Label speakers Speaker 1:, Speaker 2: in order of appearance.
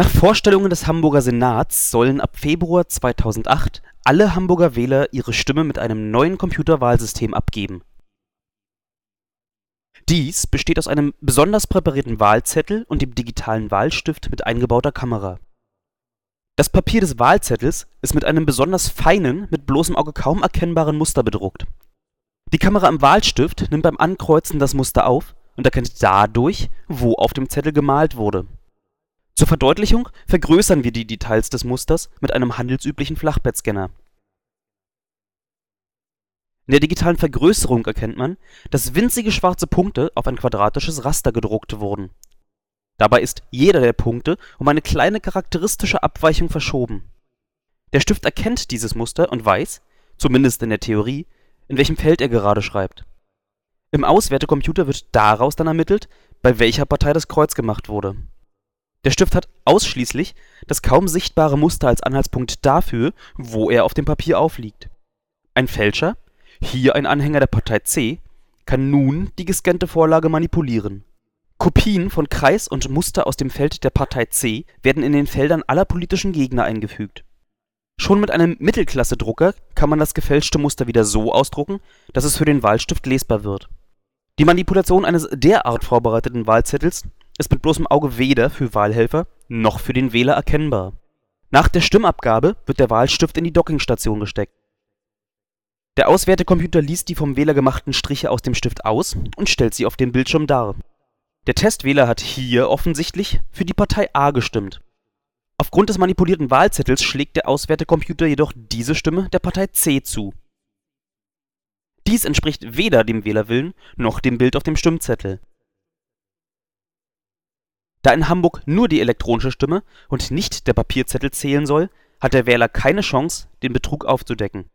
Speaker 1: Nach Vorstellungen des Hamburger Senats sollen ab Februar 2008 alle Hamburger Wähler ihre Stimme mit einem neuen Computerwahlsystem abgeben. Dies besteht aus einem besonders präparierten Wahlzettel und dem digitalen Wahlstift mit eingebauter Kamera. Das Papier des Wahlzettels ist mit einem besonders feinen, mit bloßem Auge kaum erkennbaren Muster bedruckt. Die Kamera im Wahlstift nimmt beim Ankreuzen das Muster auf und erkennt dadurch, wo auf dem Zettel gemalt wurde. Zur Verdeutlichung vergrößern wir die Details des Musters mit einem handelsüblichen Flachbettscanner. In der digitalen Vergrößerung erkennt man, dass winzige schwarze Punkte auf ein quadratisches Raster gedruckt wurden. Dabei ist jeder der Punkte um eine kleine charakteristische Abweichung verschoben. Der Stift erkennt dieses Muster und weiß – zumindest in der Theorie – in welchem Feld er gerade schreibt. Im Auswertecomputer wird daraus dann ermittelt, bei welcher Partei das Kreuz gemacht wurde. Der Stift hat ausschließlich das kaum sichtbare Muster als Anhaltspunkt dafür, wo er auf dem Papier aufliegt. Ein Fälscher hier ein Anhänger der Partei C, kann nun die gescannte Vorlage manipulieren. Kopien von Kreis und Muster aus dem Feld der Partei C werden in den Feldern aller politischen Gegner eingefügt. Schon mit einem Mittelklasse-Drucker kann man das gefälschte Muster wieder so ausdrucken, dass es für den Wahlstift lesbar wird. Die Manipulation eines derart vorbereiteten Wahlzettels ist mit bloßem Auge weder für Wahlhelfer noch für den Wähler erkennbar. Nach der Stimmabgabe wird der Wahlstift in die Dockingstation gesteckt der Auswertecomputer liest die vom Wähler gemachten Striche aus dem Stift aus und stellt sie auf dem Bildschirm dar. Der Testwähler hat hier offensichtlich für die Partei A gestimmt. Aufgrund des manipulierten Wahlzettels schlägt der Auswertecomputer jedoch diese Stimme der Partei C zu. Dies entspricht weder dem Wählerwillen noch dem Bild auf dem Stimmzettel. Da in Hamburg nur die elektronische Stimme und nicht der Papierzettel zählen soll, hat der Wähler keine Chance, den Betrug aufzudecken